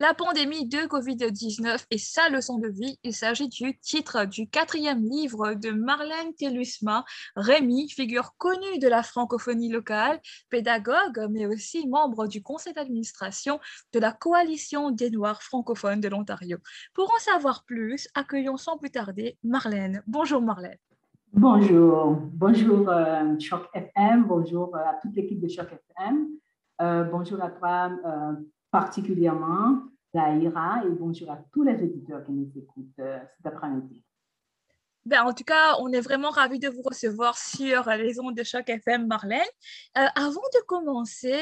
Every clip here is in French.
La pandémie de Covid-19 et sa leçon de vie, il s'agit du titre du quatrième livre de Marlène Telusma. Rémi, figure connue de la francophonie locale, pédagogue, mais aussi membre du conseil d'administration de la Coalition des Noirs francophones de l'Ontario. Pour en savoir plus, accueillons sans plus tarder Marlène. Bonjour Marlène. Bonjour, bonjour euh, Choc FM, bonjour euh, à toute l'équipe de Choc FM, euh, bonjour à toi particulièrement Daïra et bonjour à tous les auditeurs qui nous écoutent euh, cet après-midi. Ben, en tout cas, on est vraiment ravis de vous recevoir sur les ondes de choc FM Marlène. Euh, avant de commencer,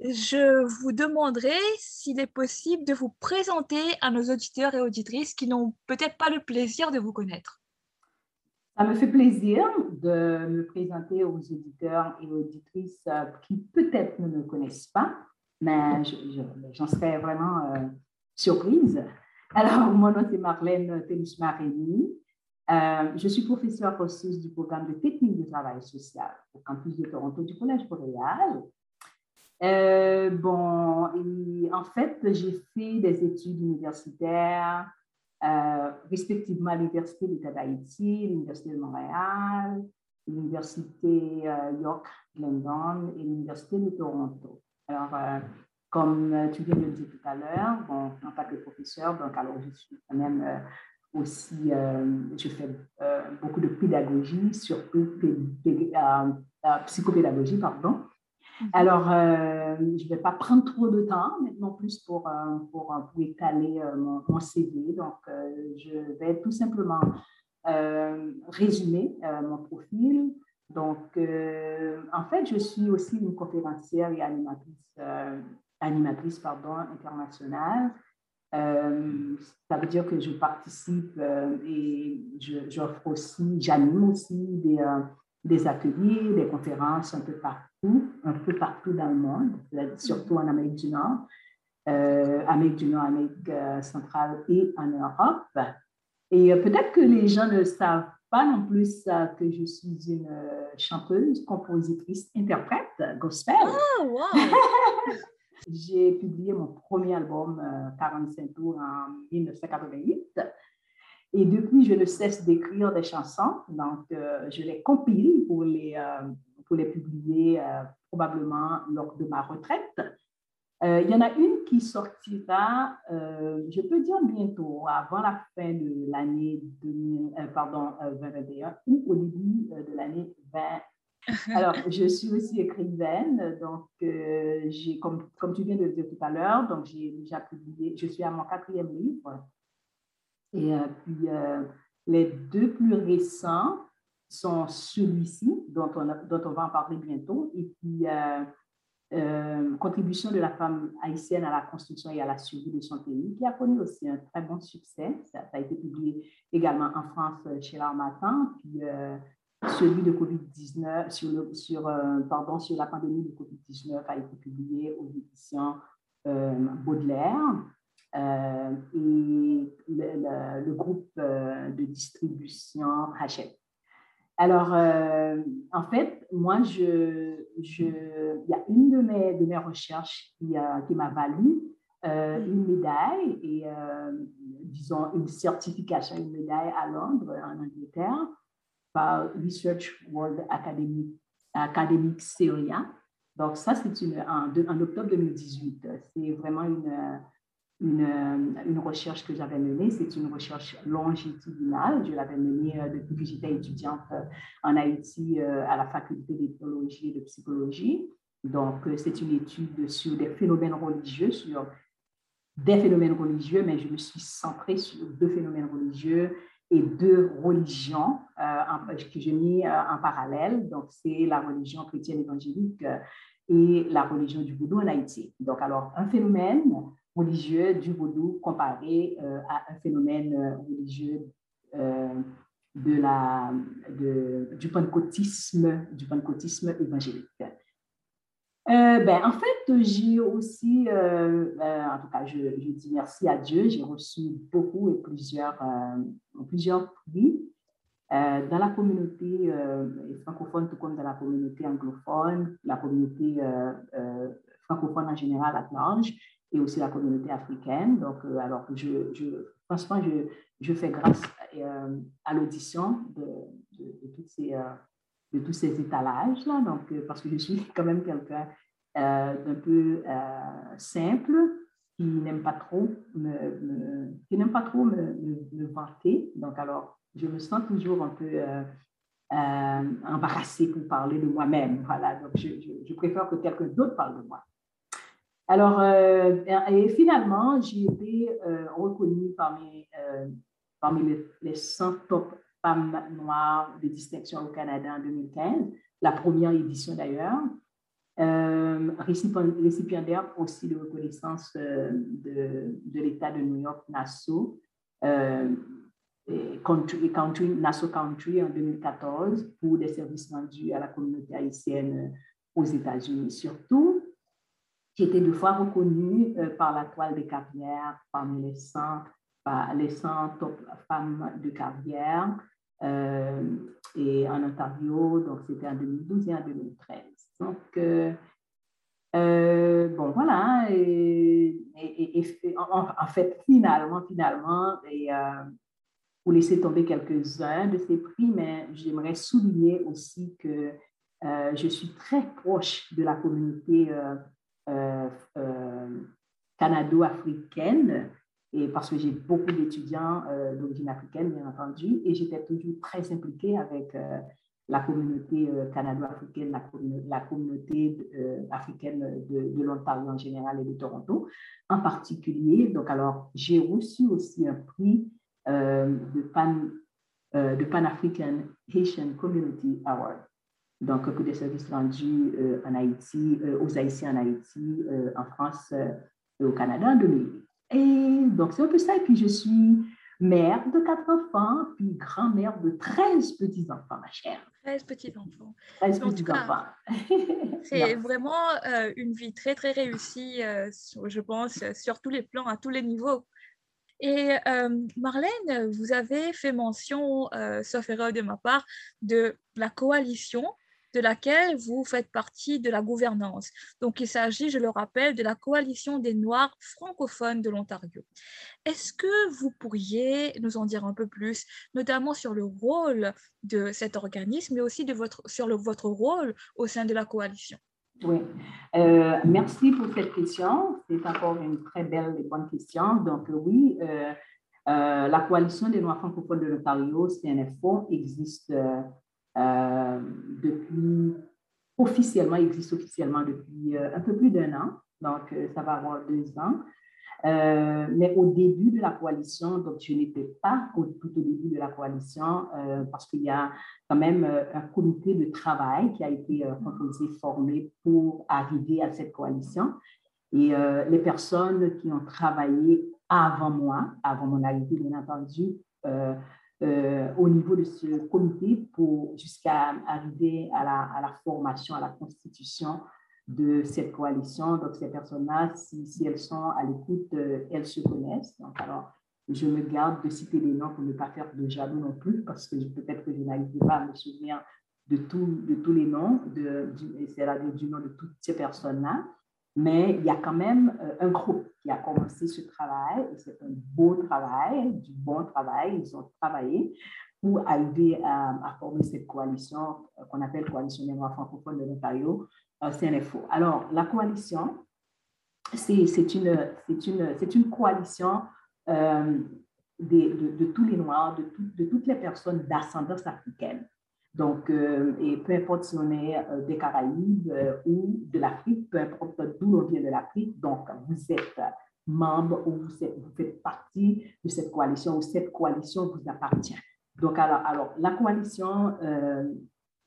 je vous demanderai s'il est possible de vous présenter à nos auditeurs et auditrices qui n'ont peut-être pas le plaisir de vous connaître. Ça me fait plaisir de me présenter aux auditeurs et auditrices euh, qui peut-être ne me connaissent pas mais j'en serais vraiment euh, surprise. Alors, mon nom est Marlène Télis-Marini. Euh, je suis professeure ressource du programme de technique de travail social au campus de Toronto du Collège Boréal. Euh, bon, en fait, j'ai fait des études universitaires, respectivement à l'Université d'État d'Haïti, l'Université de Montréal, l'Université York Glendon et l'Université de Toronto. Alors, euh, comme euh, tu viens de le dire tout à l'heure, bon, en tant que professeur, donc alors je suis quand même euh, aussi, je fais beaucoup de pédagogie, surtout psychopédagogie, pardon. Mhm. Alors, je ne vais pas prendre trop de temps maintenant plus pour, pour, pour étaler mon, mon, CV. Donc, je vais tout simplement résumer mon profil. Donc, euh, en fait, je suis aussi une conférencière et animatrice, euh, animatrice pardon, internationale. Euh, ça veut dire que je participe et j'offre aussi, j'anime aussi des, des, ateliers, des conférences un peu partout, un peu partout dans le monde, surtout en Amérique du Nord, Amérique du Nord, Amérique centrale et en Europe. Et peut-être que les gens ne savent pas non plus que je suis une euh, chanteuse, compositrice, interprète gospel. Oh, wow. J'ai publié mon premier album, 45 euh, tours, en 1988. Et depuis, je ne cesse d'écrire des chansons. Donc, euh, je les compile pour les, pour les publier probablement lors de ma retraite. Euh, il y en a une qui sortira, euh, je peux dire bientôt, avant la fin de l'année 2021 euh, ou au début de l'année 20. Alors, je suis aussi écrivaine, donc j'ai, comme, comme tu viens de le dire tout à l'heure, donc j'ai déjà publié, je suis à mon quatrième livre. Et puis, les deux plus récents sont celui-ci, dont on, dont on va en parler bientôt, et puis euh, contribution de la femme haïtienne à la construction et à la survie de son pays, qui a connu aussi un très bon succès. Ça, a été publié également en France euh, chez l'Armatan, puis euh, celui de COVID-19, sur, la pandémie de COVID-19 a été publié aux éditions Baudelaire. et le, groupe de distribution Hachette. Alors, en fait, moi, je, je, il y a une de mes, de mes recherches qui, qui m'a valu euh, une médaille et, euh, disons, une certification, une médaille à Londres, en Angleterre, par Research World Academy, Academic Syria. Donc, ça, c'est en, en, octobre 2018. C'est vraiment une, une, une, recherche que j'avais menée. C'est une recherche longitudinale. Je l'avais menée euh, depuis que j'étais étudiante euh, en Haïti euh, à la faculté d'éthologie et de psychologie. Donc, c'est une étude sur des phénomènes religieux, sur des phénomènes religieux, mais je me suis centrée sur deux phénomènes religieux et deux religions que j'ai mis en parallèle. Donc, c'est la religion chrétienne évangélique et la religion du vaudou en Haïti. Donc, alors, un phénomène religieux du vaudou comparé euh, à un phénomène euh, religieux euh, de la, du pentecôtisme, du pentecôtisme évangélique. ben, en fait, j'ai aussi, en tout cas, je, je, dis merci à Dieu, j'ai reçu beaucoup et plusieurs, plusieurs prix dans la communauté francophone, tout comme dans la communauté anglophone, la communauté francophone en général à large et aussi la communauté africaine. Donc, alors, je, je, franchement, je, je fais grâce à l'audition de, de, ces, de, tous ces étalages-là, donc, parce que je suis quand même quelqu'un d'un peu simple, qui n'aime pas trop me, qui n'aime pas trop me, me, vanter. Donc, alors, je me sens toujours un peu euh, euh, embarrassée pour parler de moi-même. Voilà, donc je, je, préfère que quelqu'un d'autre parle de moi. Alors, euh, et finalement, j'ai été reconnue parmi, parmi les, les 100 top femmes noires de distinction au Canada en 2015, la première édition d'ailleurs euh, récipiendaire aussi de reconnaissance euh, de, de l'État de New York, Nassau, euh, country, Nassau Country en 2014 pour des services rendus à la communauté haïtienne aux États-Unis. Surtout, j'ai été deux fois reconnue euh, par la toile des carrières parmi les 100, par les 100 top femmes de carrière euh, et en Ontario, donc c'était en 2012 et en 2013. Donc, euh, bon, voilà. Et, en, fait, finalement, finalement, et, pour laisser tomber quelques-uns de ces prix, mais j'aimerais souligner aussi que je suis très proche de la communauté canado-africaine et parce que j'ai beaucoup d'étudiants d'origine africaine, bien entendu, et j'étais toujours très impliquée avec la communauté euh, canado-africaine, la, communauté euh, africaine de, l'Ontario en général et de Toronto en particulier. Donc, alors, j'ai reçu aussi un prix euh, de, Pan, de Pan African Haitian Community Award. Donc, pour des services rendus en Haïti, aux Haïtiens en Haïti, en France et au Canada en 2008. Et donc, c'est un peu ça. Et puis, je suis mère de quatre enfants, puis grand-mère de 13 petits-enfants, ma chère. 13 petits-enfants. 13 petits-enfants. C'est vraiment euh, une vie très, très réussie, euh, je pense, sur tous les plans, à tous les niveaux. Et euh, Marlène, vous avez fait mention, sauf erreur de ma part, de la coalition de laquelle vous faites partie de la gouvernance. Donc, il s'agit, je le rappelle, de la coalition des Noirs francophones de l'Ontario. Est-ce que vous pourriez nous en dire un peu plus, notamment sur le rôle de cet organisme, mais aussi de votre, sur le, votre rôle au sein de la coalition? Oui, euh, merci pour cette question. C'est encore une très belle et bonne question. Donc, oui, euh, euh, la coalition des Noirs francophones de l'Ontario, CNFO, existe euh, depuis, officiellement, existe officiellement depuis euh, un peu plus d'un an, donc euh, ça va avoir deux ans. mais au début de la coalition, donc je n'étais pas tout au début de la coalition parce qu'il y a quand même un comité de travail qui a été composé, formé pour arriver à cette coalition. Et les personnes qui ont travaillé avant moi, avant mon arrivée, bien entendu, au niveau de ce comité pour jusqu'à arriver à la, formation, à la constitution de cette coalition. Donc, ces personnes-là, si, elles sont à l'écoute, euh, elles se connaissent. Donc, alors, je me garde de citer les noms pour ne pas faire de jaloux non plus, parce que peut-être que je n'arrive pas à me souvenir de, tout, de tous les noms, c'est-à-dire du nom de toutes ces personnes-là. Mais il y a quand même euh, un groupe qui a commencé ce travail, c'est un beau travail, du bon travail. Ils ont travaillé pour arriver à, former cette coalition euh, qu'on appelle Coalition des Noirs francophones de l'Ontario, euh, CNFO. Alors, la coalition, c'est une, une, une coalition de, de, tous les Noirs, de, de toutes les personnes d'ascendance africaine. Donc, euh, et peu importe si on est euh, des Caraïbes euh, ou de l'Afrique, peu importe d'où on vient de l'Afrique, donc vous êtes membre ou vous, faites partie de cette coalition ou cette coalition vous appartient. Donc, alors, alors la coalition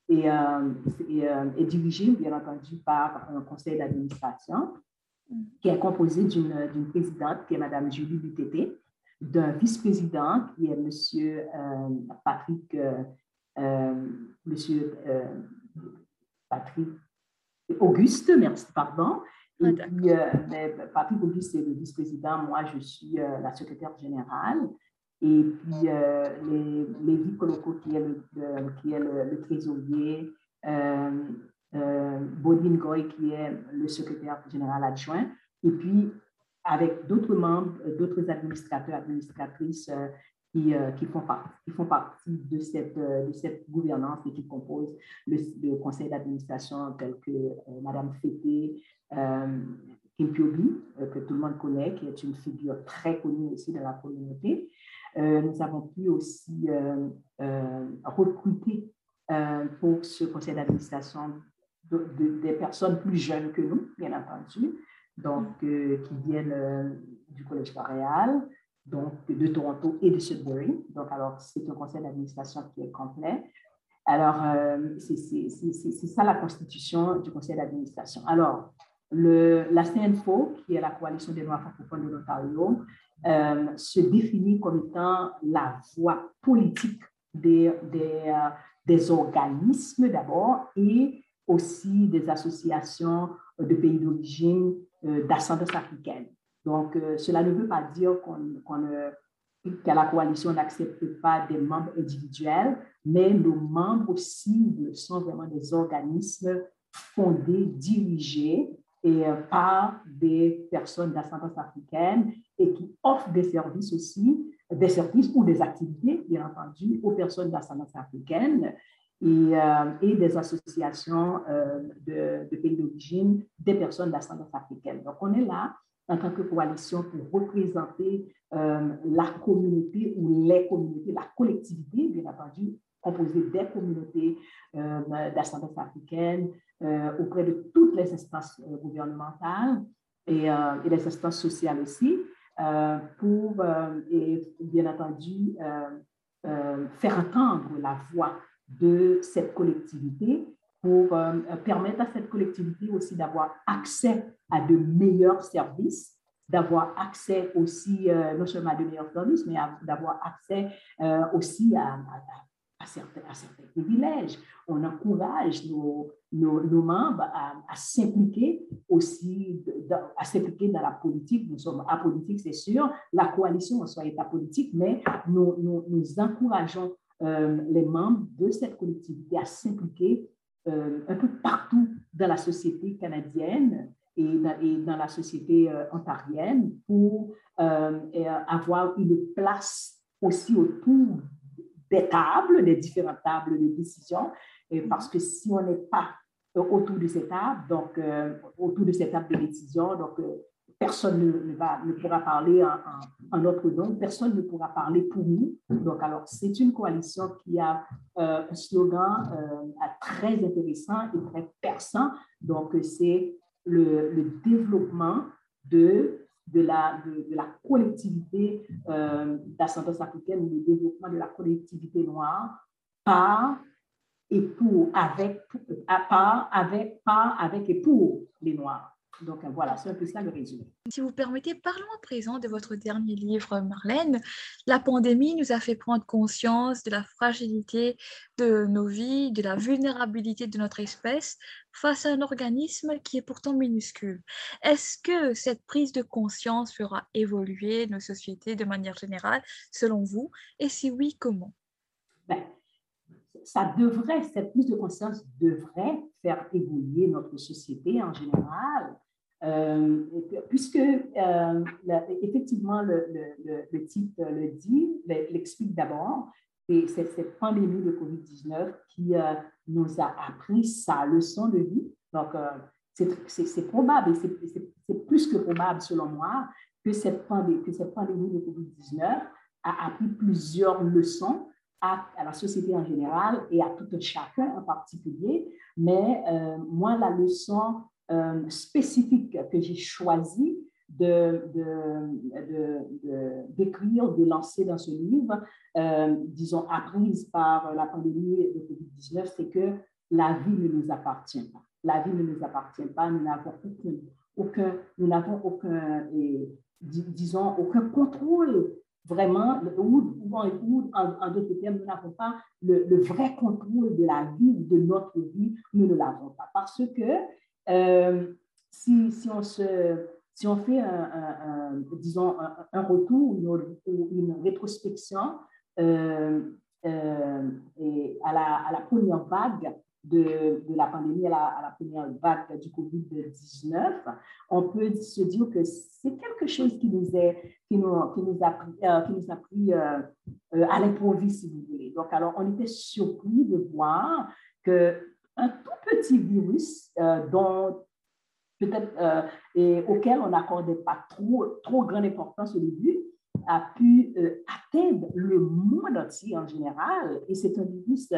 est, est, dirigée, bien entendu, par un conseil d'administration qui est composé d'une présidente qui est Mme Julie Butété, d'un vice-président qui est M. Patrick Monsieur euh, Patrick Auguste, merci, pardon. Et ah, puis, euh, Patrick Auguste est le vice-président, moi je suis la secrétaire générale. Et puis, les, Lévi Koloko, qui est le, qui est le, trésorier, Bodine Goy, qui est le secrétaire général adjoint, et puis avec d'autres membres, d'autres administrateurs, administratrices qui, qui, font partie, partie de cette, gouvernance et qui composent le, conseil d'administration tel que Madame Fété, Kim Piobi, que tout le monde connaît, qui est une figure très connue aussi dans la communauté. nous avons pu aussi recruter pour ce conseil d'administration des personnes plus jeunes que nous, bien entendu, donc euh, qui viennent euh, du Collège Montréal, donc de Toronto et de Sudbury. Donc, alors, c'est un conseil d'administration qui est complet. Alors, euh, c'est ça la constitution du conseil d'administration. Alors, la CNFO, qui est la coalition des Noirs francophones de l'Ontario, se définit comme étant la voie politique des, des, des organismes d'abord et aussi des associations de pays d'origine euh, d'ascendance africaine. Donc, euh, cela ne veut pas dire qu'on, que la coalition n'accepte pas des membres individuels, mais nos membres cibles sont vraiment des organismes fondés, dirigés et euh, par des personnes d'ascendance africaine et qui offrent des services aussi, des services ou des activités, bien entendu, aux personnes d'ascendance africaine et, euh, et des associations euh, de, pays d'origine des personnes d'ascendance africaine. Donc, on est là en tant que coalition pour représenter euh, la communauté ou les communautés, la collectivité, bien entendu, composée des communautés d'ascendance africaine auprès de toutes les instances gouvernementales et, et, les instances sociales aussi, pour, et bien entendu, faire entendre la voix de cette collectivité pour euh, permettre à cette collectivité aussi d'avoir accès à de meilleurs services, d'avoir accès aussi euh, non seulement à de meilleurs services, mais d'avoir accès euh, aussi à, à, certains, à, certains, privilèges. On encourage nos, nos, membres à, s'impliquer aussi, à s'impliquer dans la politique. Nous sommes apolitiques, c'est sûr. La coalition en soi est apolitique, mais nous, nous, encourageons euh, les membres de cette collectivité à s'impliquer euh, un peu partout dans la société canadienne et dans, la société euh, ontarienne pour avoir une place aussi autour des tables, des différentes tables de décision, parce que si on n'est pas autour de ces tables, donc autour de ces tables de décision, donc personne ne, pourra parler en, notre nom, personne ne pourra parler pour nous. Donc, alors, c'est une coalition qui a euh, un slogan euh, très intéressant et très perçant. Donc, c'est le, développement de, de, la, de, la collectivité euh, d'ascendance africaine, le développement de la collectivité noire par et pour, avec, avec, par, avec et pour les Noirs. Donc voilà, c'est un peu ça le résumé. Si vous permettez, parlons à présent de votre dernier livre, Marlène. La pandémie nous a fait prendre conscience de la fragilité de nos vies, de la vulnérabilité de notre espèce face à un organisme qui est pourtant minuscule. Est-ce que cette prise de conscience fera évoluer nos sociétés de manière générale, selon vous? Et si oui, comment? Ben, ça devrait, cette prise de conscience devrait faire évoluer notre société en général, euh, puisque euh, effectivement le, titre le dit, l'explique d'abord, c'est cette pandémie de COVID-19 qui euh, nous a appris sa leçon de vie. Donc, c'est probable, et c'est plus que probable selon moi, que cette pandémie, que cette pandémie de COVID-19 a appris plusieurs leçons à, à, la société en général et à tout un chacun en particulier. Mais moi, la leçon euh, spécifique que j'ai choisi de, de, d'écrire, de, lancer dans ce livre, euh, disons, apprise par la pandémie de COVID-19, c'est que la vie ne nous appartient pas. La vie ne nous appartient pas. Nous n'avons aucun, aucun, nous n'avons aucun, disons, aucun contrôle vraiment, ou, ou, en, d'autres termes, nous n'avons pas le, vrai contrôle de la vie, de notre vie, nous ne l'avons pas. Parce que euh, si, on se, si on fait, un, disons, un, retour ou une, rétrospection euh, euh, à, la, première vague de, la pandémie à la, à la, première vague du COVID-19, on peut se dire que c'est quelque chose qui nous, est, qui nous, qui nous a pris, qui nous a pris à l'improviste, si vous voulez. Donc, alors, on était surpris de voir qu'un tout petit virus dont peut-être et auquel on n'accordait pas trop, trop grande importance au début, a pu atteindre le monde entier en général. Et c'est un virus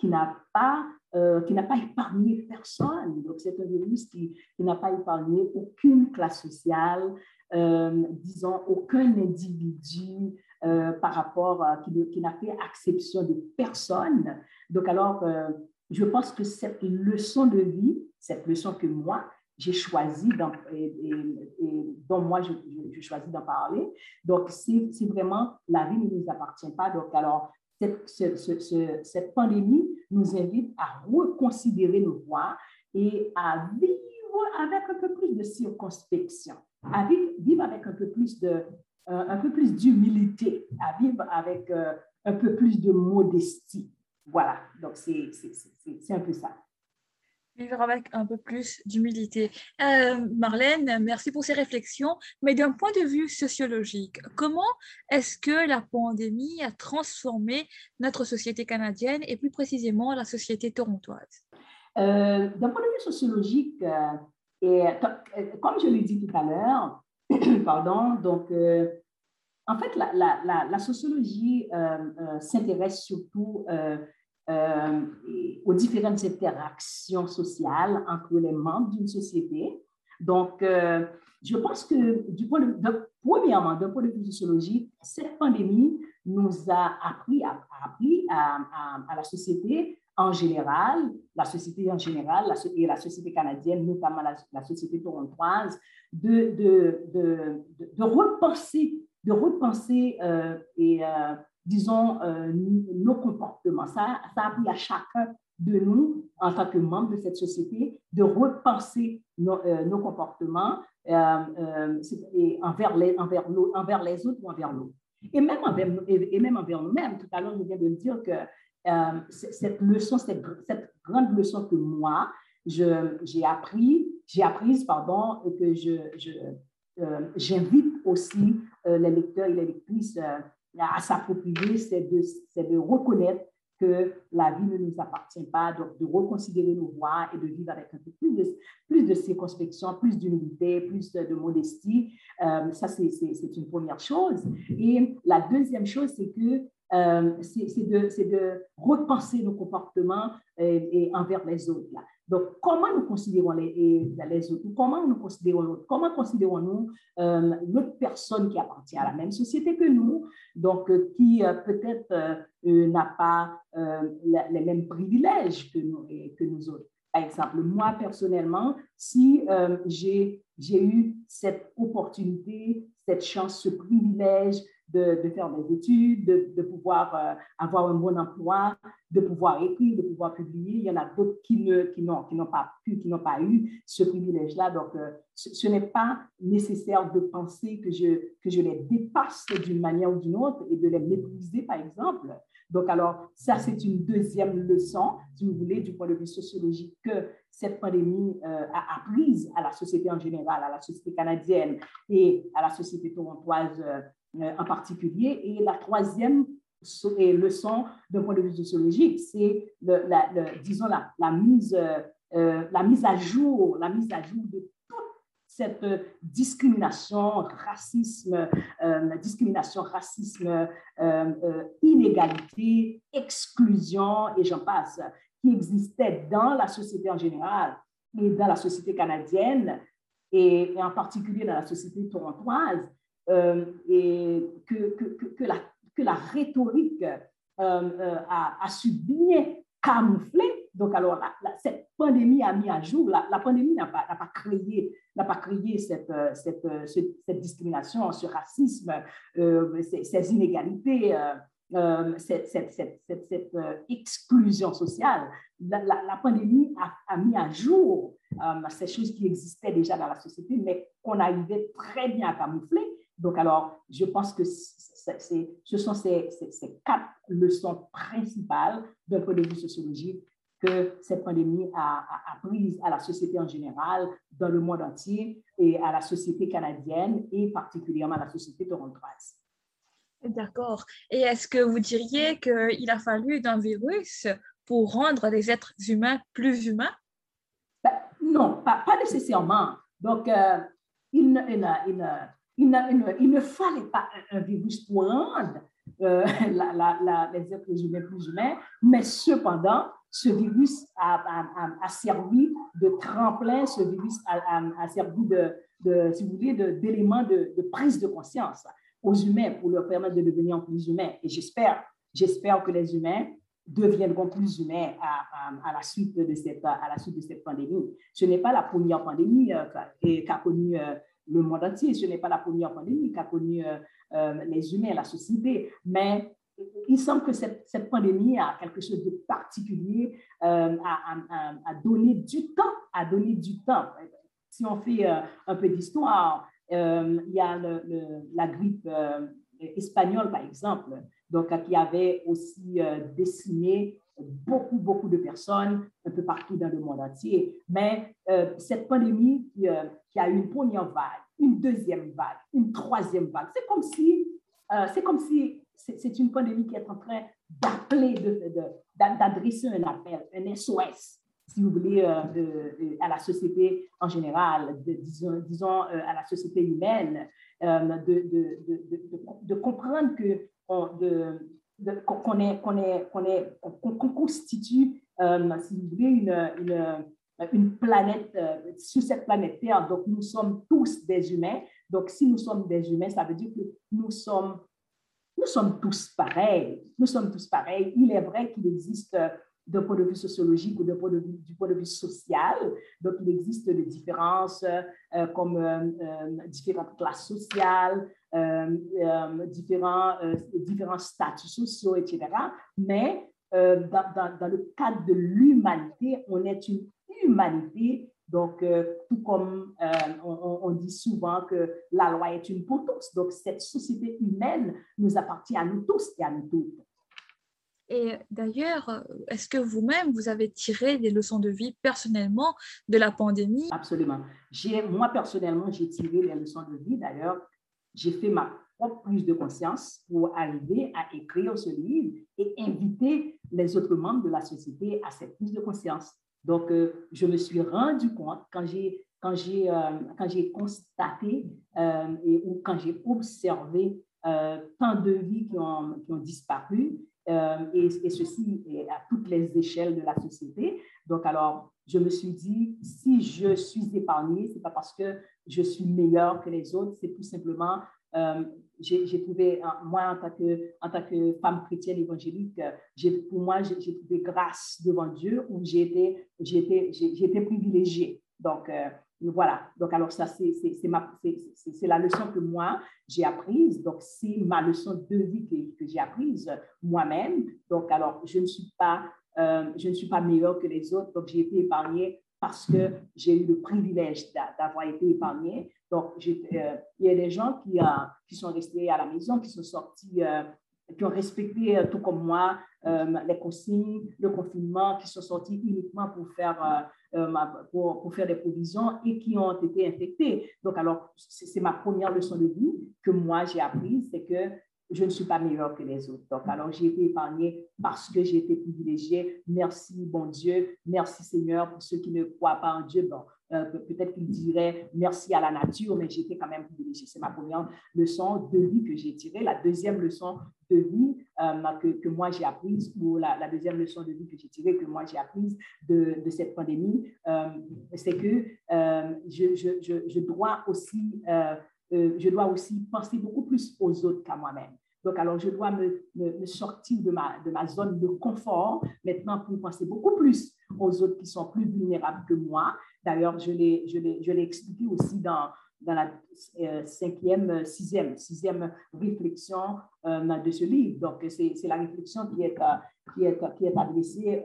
qui n'a pas, euh, pas épargné personne. Donc, c'est un virus qui, qui n'a pas épargné aucune classe sociale, euh, disons, aucun individu euh, par rapport qui, qui n'a fait exception de personne. Donc, alors, je pense que cette leçon de vie, cette leçon que moi, j'ai choisi et, dont moi, je, choisis d'en parler. Donc, c'est vraiment, la vie ne nous appartient pas. Donc, alors, cette, cette, pandémie nous invite à reconsidérer nos voies et à vivre avec un peu plus de circonspection, à vivre, avec un peu plus de, euh, un peu plus d'humilité, à vivre avec euh, un peu plus de modestie. Voilà, donc c'est un peu ça. Vivre avec un peu plus d'humilité. Euh, Marlène, merci pour ces réflexions, mais d'un point de vue sociologique, comment est-ce que la pandémie a transformé notre société canadienne et plus précisément la société torontoise? Euh, D'un point de vue sociologique, euh, et, comme je l'ai dit tout à l'heure, pardon, donc en fait, la, la, la sociologie s'intéresse surtout euh, aux différentes interactions sociales entre les membres d'une société. Donc, euh, je pense que, du point de, premièrement, d'un point de vue sociologique, cette pandémie nous a appris, a, appris à, à, la société en général, la société en général la, et la société canadienne, notamment la, société torontoise, de, de, de, repenser, de repenser euh, et disons, euh, nos comportements. Ça, ça a pris à chacun de nous, en tant que membre de cette société, de repenser nos, euh, nos comportements euh, et envers, les, envers, envers les autres ou envers nous. Et même envers, envers nous-mêmes. Tout à l'heure, je viens de dire que cette leçon, cette, cette, grande leçon que moi, j'ai appris, j'ai apprise, pardon, et que je, j'invite aussi les lecteurs et les lectrices à s'approprier, c'est de, de reconnaître que la vie ne nous appartient pas, donc de reconsidérer nos voies et de vivre avec un peu plus de, plus de circonspection, plus d'humilité, plus de, modestie. Euh, ça, c'est une première chose. Et la deuxième chose, c'est que euh, c'est de, de, repenser nos comportements euh, et envers les autres. Donc, comment nous considérons les, les autres? Comment nous considérons Comment considérons-nous euh, l'autre personne qui appartient à la même société que nous, donc euh, qui euh, peut-être n'a pas les mêmes privilèges que nous, que nous autres? Par exemple, moi personnellement, si j'ai eu cette opportunité, cette chance, ce privilège de, faire des études, de, pouvoir euh, avoir un bon emploi, de pouvoir écrire, de pouvoir publier. Il y en a d'autres qui n'ont qui qui pas pu, qui n'ont pas eu ce privilège-là. Donc, euh, ce, n'est pas nécessaire de penser que je, que je les dépasse d'une manière ou d'une autre et de les mépriser, par exemple. Donc, alors, ça, c'est une deuxième leçon, si vous voulez, du point de vue sociologique, que cette pandémie euh, a apprise à la société en général, à la société canadienne et à la société torontoise en particulier. Et la troisième leçon d'un point de vue sociologique, c'est, la, disons, la, mise, euh, la mise à jour, la mise à jour de toute cette discrimination, racisme, euh, discrimination, racisme, inégalité, exclusion, et j'en passe, qui existait dans la société en général et dans la société canadienne, et en particulier dans la société torontoise, euh, et que, que, que, la, que la rhétorique euh, euh, a, a, su bien camoufler. Donc, alors, cette pandémie a mis à jour, la, pandémie n'a pas, pas, créé, pas créé cette, cette, cette, discrimination, ce racisme, ces, inégalités. cette, cette, cette, exclusion sociale. La, pandémie a, mis à jour ces choses qui existaient déjà dans la société, mais qu'on arrivait très bien à camoufler. Donc, alors, je pense que ce sont ces, quatre leçons principales d'un point de vue sociologique que cette pandémie a, a, prise à la société en général, dans le monde entier, et à la société canadienne, et particulièrement à la société torontoise. D'accord. Et est-ce que vous diriez qu'il a fallu d'un virus pour rendre les êtres humains plus humains? Ben, non, pas, pas, nécessairement. Donc, euh, il, il, il, ne, fallait pas un virus pour rendre euh, les êtres humains plus humains, mais cependant, ce virus a, servi de tremplin, ce virus a, servi de, si vous voulez, d'élément de, de, prise de conscience aux humains pour leur permettre de devenir plus humains. Et j'espère, j'espère que les humains deviendront plus humains à, la suite de cette, à la suite de cette pandémie. Ce n'est pas la première pandémie euh, qu'a connue euh, le monde entier, ce n'est pas la première pandémie qu'a connue euh, les humains, la société, mais il semble que cette, pandémie a quelque chose de particulier à, à, donner du temps, à donner du temps. Si on fait un peu d'histoire, euh, il y a la grippe euh, espagnole, par exemple, donc, qui avait aussi euh, décimé beaucoup, beaucoup de personnes un peu partout dans le monde entier. Mais cette pandémie qui, qui, a une première vague, une deuxième vague, une troisième vague, c'est comme si, c'est comme si c'est une pandémie qui est en train d'appeler, d'adresser un appel, un SOS si vous voulez, euh, euh, à la société en général, disons, disons euh, à la société humaine, de, comprendre que qu'on constitue, si vous voulez, une, planète, sur cette planète Terre. Donc, nous sommes tous des humains. Donc, si nous sommes des humains, ça veut dire que nous sommes, nous sommes tous pareils. Nous sommes tous pareils. Il est vrai qu'il existe d'un point de vue sociologique ou point de vue, du point de vue social. Donc, il existe des différences euh, comme euh, euh, différentes classes sociales, différents, différents statuts sociaux, etc. Mais dans, dans, le cadre de l'humanité, on est une humanité. Donc, tout comme on, on, dit souvent que la loi est une pour tous, donc cette société humaine nous appartient à nous tous et à nous toutes. Et d'ailleurs, est-ce que vous-même, vous avez tiré des leçons de vie personnellement de la pandémie? Absolument. Moi, personnellement, j'ai tiré les leçons de vie. D'ailleurs, j'ai fait ma propre prise de conscience pour arriver à écrire ce livre et inviter les autres membres de la société à cette prise de conscience. Donc, euh, je me suis rendu compte quand j'ai quand j'ai euh, quand j'ai constaté euh, et ou quand j'ai observé tant de vies qui ont, qui ont disparu et, et, ceci à toutes les échelles de la société. Donc, alors, je me suis dit, si je suis épargnée, ce n'est pas parce que je suis meilleure que les autres, c'est tout simplement, euh, j'ai trouvé, moi, en tant, que, femme chrétienne évangélique, pour moi, j'ai trouvé grâce devant Dieu où j'ai été, privilégiée. Donc, euh, voilà, donc alors ça, c'est la leçon que moi, j'ai apprise. Donc, c'est ma leçon de vie que, j'ai apprise moi-même. Donc, alors, je ne suis pas, euh, je ne suis pas meilleure que les autres. Donc, j'ai été épargnée parce que j'ai eu le privilège d'avoir été épargnée. Donc, euh, il y a des gens qui, euh, qui sont restés à la maison, qui sont sortis qui ont respecté, tout comme moi, les consignes, le confinement, qui sont sortis uniquement euh, pour, faire des provisions et qui ont été infectés. Donc, alors, c'est ma première leçon de vie que moi j'ai apprise, c'est que je ne suis pas meilleure que les autres. Donc, alors, j'ai été épargnée parce que j'ai été privilégiée. Merci, bon Dieu. Merci, Seigneur, pour ceux qui ne croient pas en Dieu. Bon, euh, peut-être qu'ils diraient merci à la nature, mais j'étais quand même privilégiée. C'est ma première leçon de vie que j'ai tirée. La deuxième leçon de vie euh, que, que, moi j'ai apprise, ou la, deuxième leçon de vie que j'ai tirée, que moi j'ai apprise de, de, cette pandémie, euh, c'est que je, je, je, dois aussi, je dois aussi penser beaucoup plus aux autres qu'à moi-même. Donc, alors, je dois me, sortir de ma, zone de confort maintenant pour penser beaucoup plus aux autres qui sont plus vulnérables que moi. D'ailleurs, je l'ai, expliqué aussi dans, la euh, cinquième, sixième, sixième réflexion euh, de ce livre. Donc, c'est, la réflexion qui est, euh, adressée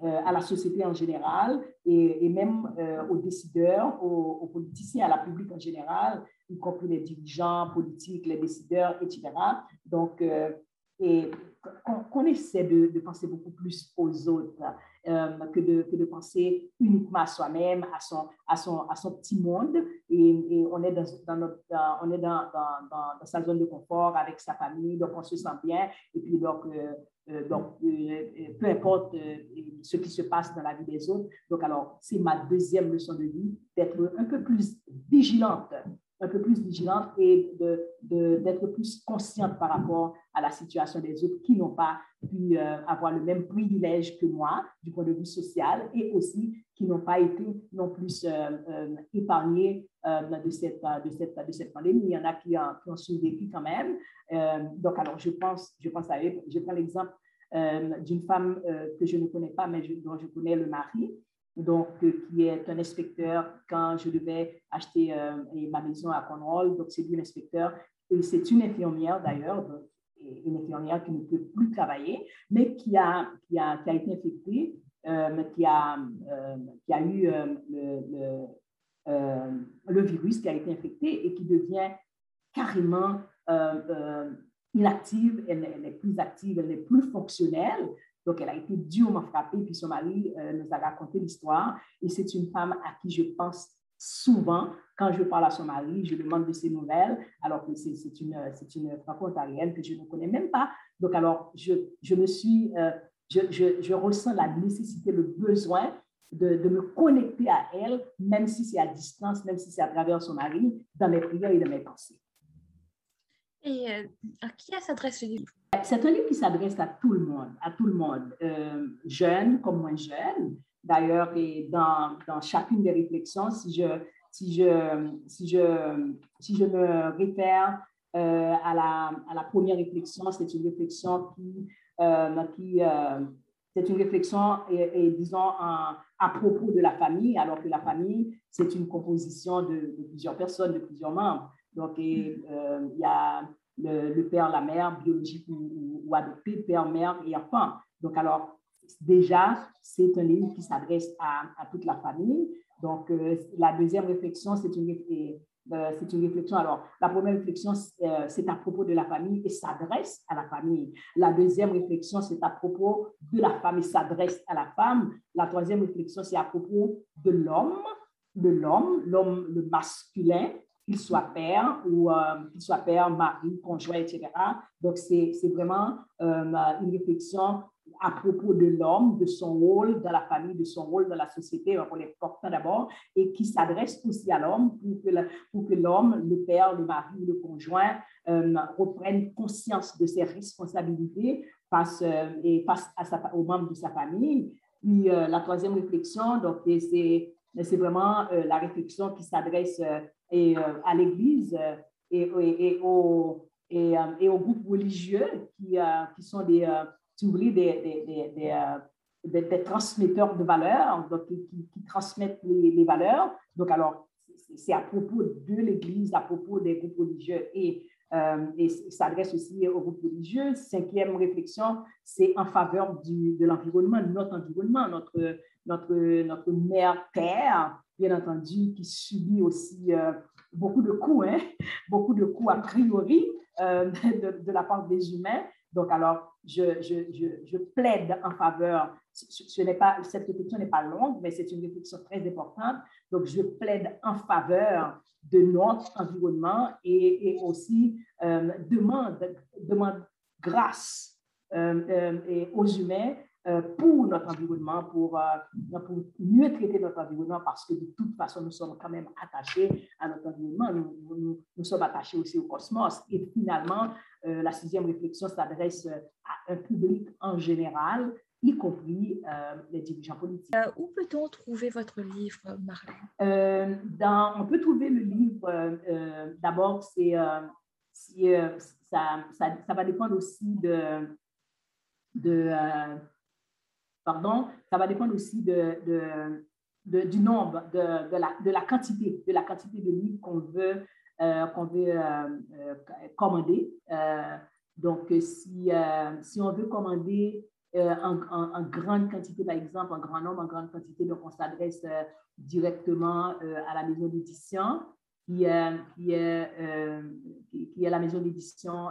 à la société en général et, et même aux décideurs, aux, aux, politiciens, à la public en général, y compris les dirigeants politiques, les décideurs, etc. Donc, et qu'on essaie de, penser beaucoup plus aux autres euh, que, de, que, de, penser uniquement à soi-même, à son, à, son, à son petit monde. Et, on est, dans, notre, on est dans, dans, sa zone de confort avec sa famille, donc on se sent bien. Et puis, donc, euh, euh, peu importe ce qui se passe dans la vie des autres. Donc, alors, c'est ma deuxième leçon de vie, d'être un peu plus vigilante un peu plus vigilante et d'être plus consciente par rapport à la situation des autres qui n'ont pas pu euh, avoir le même privilège que moi du point de vue social et aussi qui n'ont pas été non plus euh, euh, épargnés de, cette, de, cette, de cette pandémie. Il y en a qui, ont, survécu quand même. donc, alors, je pense, je pense à. Je prends l'exemple d'une femme que je ne connais pas, mais dont je connais le mari donc euh, qui est un inspecteur quand je devais acheter euh, ma maison à Cornwall. Donc, c'est lui l'inspecteur. Et c'est une infirmière d'ailleurs, une infirmière qui ne peut plus travailler, mais qui a, qui a, été infectée, euh, qui, a, qui a eu le, le, le, virus, qui a été infecté et qui devient carrément inactive, elle n'est plus active, elle n'est plus fonctionnelle. Donc, elle a été durement frappée, puis son mari euh, nous a raconté l'histoire. Et c'est une femme à qui je pense souvent quand je parle à son mari, je demande de ses nouvelles, alors que c'est une, une franco-ontarienne que je ne connais même pas. Donc, alors, je, je me suis, euh, je, je, je, ressens la nécessité, le besoin de, de me connecter à elle, même si c'est à distance, même si c'est à travers son mari, dans mes prières et dans mes pensées. Et euh, à qui s'adresse ce livre C'est un livre qui s'adresse à tout le monde, à tout le monde, euh, jeune comme moins jeune. D'ailleurs, dans, chacune des réflexions, si je, me réfère euh, à, la, première réflexion, c'est une réflexion qui, qui c'est une réflexion, disons, à propos de la famille, alors que la famille, c'est une composition de, plusieurs personnes, de plusieurs membres. Donc, euh, il y a le, père, la mère, biologique ou, adopté, père, mère et enfant. Donc, alors, déjà, c'est un livre qui s'adresse à, toute la famille. Donc, euh, la deuxième réflexion, c'est une, euh, une réflexion. Alors, la première réflexion, c'est à propos de la famille et s'adresse à la famille. La deuxième réflexion, c'est à propos de la femme et s'adresse à la femme. La troisième réflexion, c'est à propos de l'homme, de l'homme, l'homme, le masculin, qu'il soit père ou euh, mari, conjoint, etc. Donc, c'est vraiment euh, une réflexion à propos de l'homme, de son rôle dans la famille, de son rôle dans la société, on est important d'abord, et qui s'adresse aussi à l'homme pour que l'homme, le père, le mari, le conjoint euh, reprenne conscience de ses responsabilités face, et face aux membres de sa famille. Puis la troisième réflexion, donc c'est c'est vraiment la réflexion qui s'adresse et, euh, à l'Église euh, et, et, au, et, euh, aux groupes religieux qui, qui sont des, si vous voulez, des, des, des, transmetteurs de valeurs, donc qui, qui, transmettent les, valeurs. Donc, alors, c'est à propos de l'Église, à propos des groupes religieux et, euh, et s'adresse aussi aux groupes religieux. Cinquième réflexion, c'est en faveur du, de l'environnement, notre environnement, notre, notre, notre mère terre, bien entendu, qui subit aussi euh, beaucoup de coups, hein, beaucoup de coups a priori euh, de, la part des humains. Donc, alors, je, je, je, je plaide en faveur, ce, pas, cette réflexion n'est pas longue, mais c'est une réflexion très importante. Donc, je plaide en faveur de notre environnement et, et aussi euh, demande, demande grâce et aux humains pour notre environnement, pour, euh, pour, mieux traiter notre environnement, parce que de toute façon, nous sommes quand même attachés à notre environnement, nous, nous, sommes attachés aussi au cosmos. Et finalement, euh, la sixième réflexion s'adresse à un public en général, y compris les dirigeants politiques. où peut-on trouver votre livre, Marlène? Dans, On peut trouver le livre, d'abord, c'est, ça, ça, ça, va dépendre aussi de, de pardon, ça va dépendre aussi de, du nombre, de, de, la, de la quantité, de la quantité de livres qu'on veut, euh, veut euh, euh, commander. donc, si, si on veut commander en, en, grande quantité, par exemple, en grand nombre, en grande quantité, donc on s'adresse directement à la maison d'édition. qui, qui, est, qui, est la maison d'édition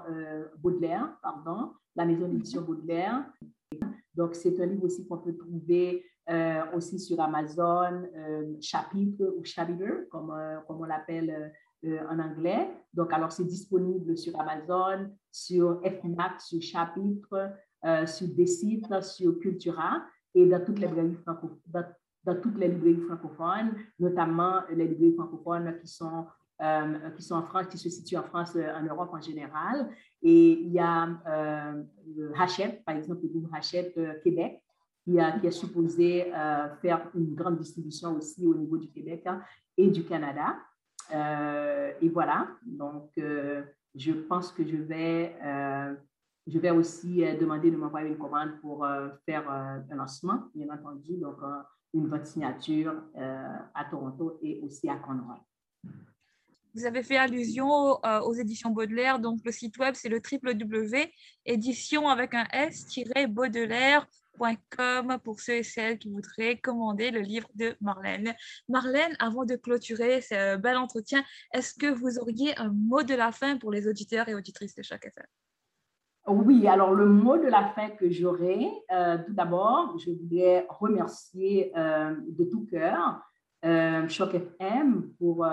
Baudelaire, pardon, la maison d'édition Baudelaire. Donc, c'est un livre aussi qu'on peut trouver aussi sur Amazon, chapitre ou chapter, comme, comme on l'appelle en anglais. Donc, alors, c'est disponible sur Amazon, sur FNAC, sur Chapitre, sur des sur Cultura et dans toutes les librairies francophones, dans, toutes les librairies francophones, notamment les librairies francophones qui sont, euh, qui sont en France, qui se situent en France, euh, en Europe en général. Et il y a euh, Hachette, par exemple, le groupe Hachette Québec, qui, a, est supposé faire une grande distribution aussi au niveau du Québec hein, et du Canada. et voilà, donc je pense que je vais je vais aussi euh, demander de m'envoyer une commande pour euh, faire euh, un lancement, bien entendu, donc une vente signature à Toronto et aussi à Conroy. Vous avez fait allusion aux éditions Baudelaire, donc le site web c'est le www.édition avec un s-baudelaire.com pour ceux et celles qui voudraient commander le livre de Marlène. Marlène, avant de clôturer ce bel entretien, est-ce que vous auriez un mot de la fin pour les auditeurs et auditrices de chaque FM? Oui, alors le mot de la fin que j'aurai, euh, tout d'abord, je voudrais remercier euh, de tout cœur euh, Choc FM pour,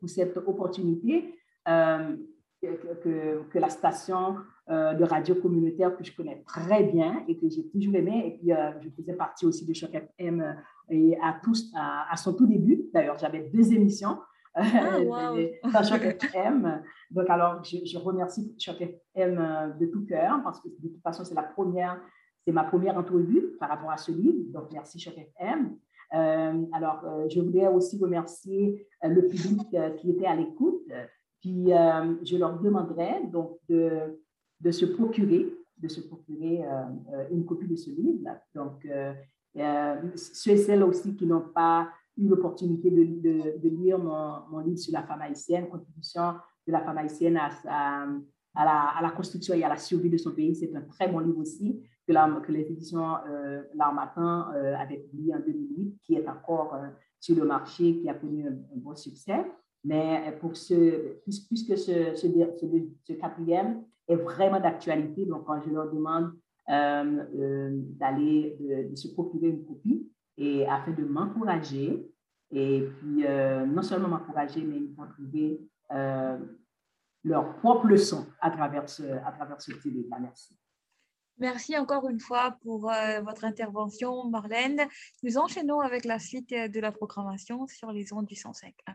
pour cette opportunité que, que, la station de radio communautaire que je connais très bien et que j'ai toujours aimé. Et puis, je faisais partie aussi de Choc FM et à, tous, à son tout début. D'ailleurs, j'avais deux émissions. Ah, wow. Choc FM. Donc, alors, je, remercie Choc FM euh, de tout cœur parce que de toute façon, c'est la première, c'est ma première entrevue par rapport à ce livre. Donc, merci Choc FM. Euh, alors, euh, je voudrais aussi remercier le public qui était à l'écoute. Puis, je leur demanderai donc de, de se procurer, de se procurer une copie de ce livre. Donc, ceux et celles aussi qui n'ont pas eu l'opportunité de, de, lire mon, mon, livre sur la femme haïtienne, contribution de la femme haïtienne à, à, la, à, la, construction et à la survie de son pays. C'est un très bon livre aussi que, la, que éditions euh, euh, avaient publié en 2008, qui est encore euh, sur le marché, qui a connu un, bon succès. Mais pour ce, puisque ce, ce, quatrième est vraiment d'actualité, donc quand je leur demande euh, d'aller, de, se procurer une copie, et afin de m'encourager et puis euh, non seulement m'encourager, mais ils vont trouver euh, leur propre leçon à travers ce, à ce là Merci. Merci encore une fois pour euh, votre intervention, Marlène. Nous enchaînons avec la suite de la programmation sur les ondes du 105.1.